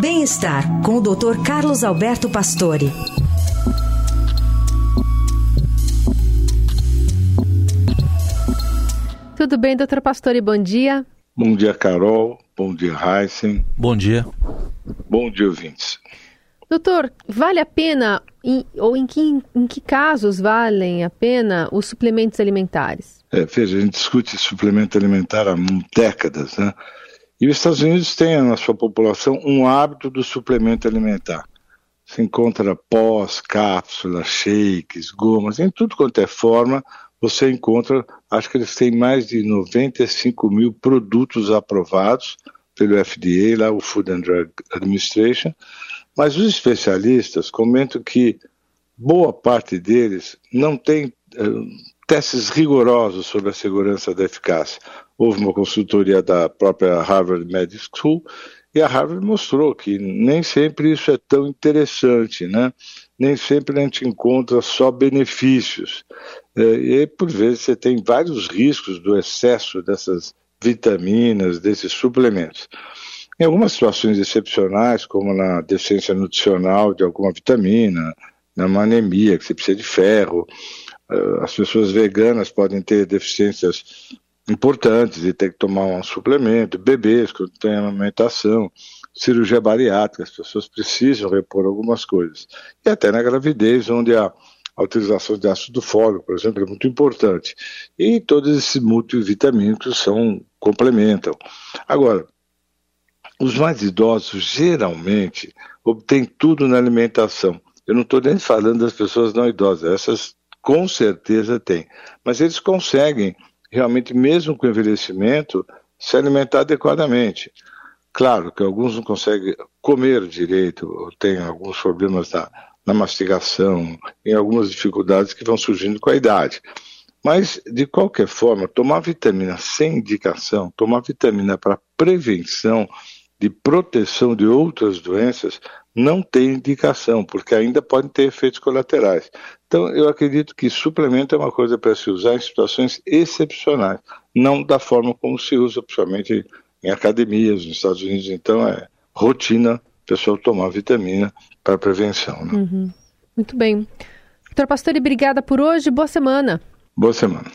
Bem-estar com o Dr. Carlos Alberto Pastore. Tudo bem, doutor Pastore? Bom dia. Bom dia, Carol. Bom dia, Heisen. Bom dia. Bom dia, ouvintes. Doutor, vale a pena, em, ou em que, em que casos valem a pena os suplementos alimentares? É, veja, a gente discute suplemento alimentar há décadas, né? E os Estados Unidos têm na sua população um hábito do suplemento alimentar. Se encontra pós, cápsulas, shakes, gomas, em tudo quanto é forma, você encontra, acho que eles têm mais de 95 mil produtos aprovados pelo FDA, lá o Food and Drug Administration, mas os especialistas comentam que boa parte deles não tem uh, testes rigorosos sobre a segurança da eficácia. Houve uma consultoria da própria Harvard Medical School e a Harvard mostrou que nem sempre isso é tão interessante, né? Nem sempre a gente encontra só benefícios. É, e por vezes você tem vários riscos do excesso dessas vitaminas, desses suplementos. Em algumas situações excepcionais, como na deficiência nutricional de alguma vitamina, na anemia, que você precisa de ferro, as pessoas veganas podem ter deficiências importantes e ter que tomar um suplemento, bebês que têm amamentação, cirurgia bariátrica, as pessoas precisam repor algumas coisas. E até na gravidez, onde a, a utilização de ácido fólico, por exemplo, é muito importante. E todos esses multivitamínicos são complementam. Agora, os mais idosos geralmente obtêm tudo na alimentação. Eu não estou nem falando das pessoas não idosas, essas com certeza têm. Mas eles conseguem realmente, mesmo com envelhecimento, se alimentar adequadamente. Claro que alguns não conseguem comer direito, ou têm alguns problemas na, na mastigação, em algumas dificuldades que vão surgindo com a idade. Mas, de qualquer forma, tomar vitamina sem indicação, tomar vitamina para prevenção de proteção de outras doenças, não tem indicação, porque ainda podem ter efeitos colaterais. Então, eu acredito que suplemento é uma coisa para se usar em situações excepcionais, não da forma como se usa, principalmente em academias nos Estados Unidos. Então, é rotina o pessoal tomar vitamina para prevenção. Né? Uhum. Muito bem. Doutor Pastore, obrigada por hoje. Boa semana. Boa semana.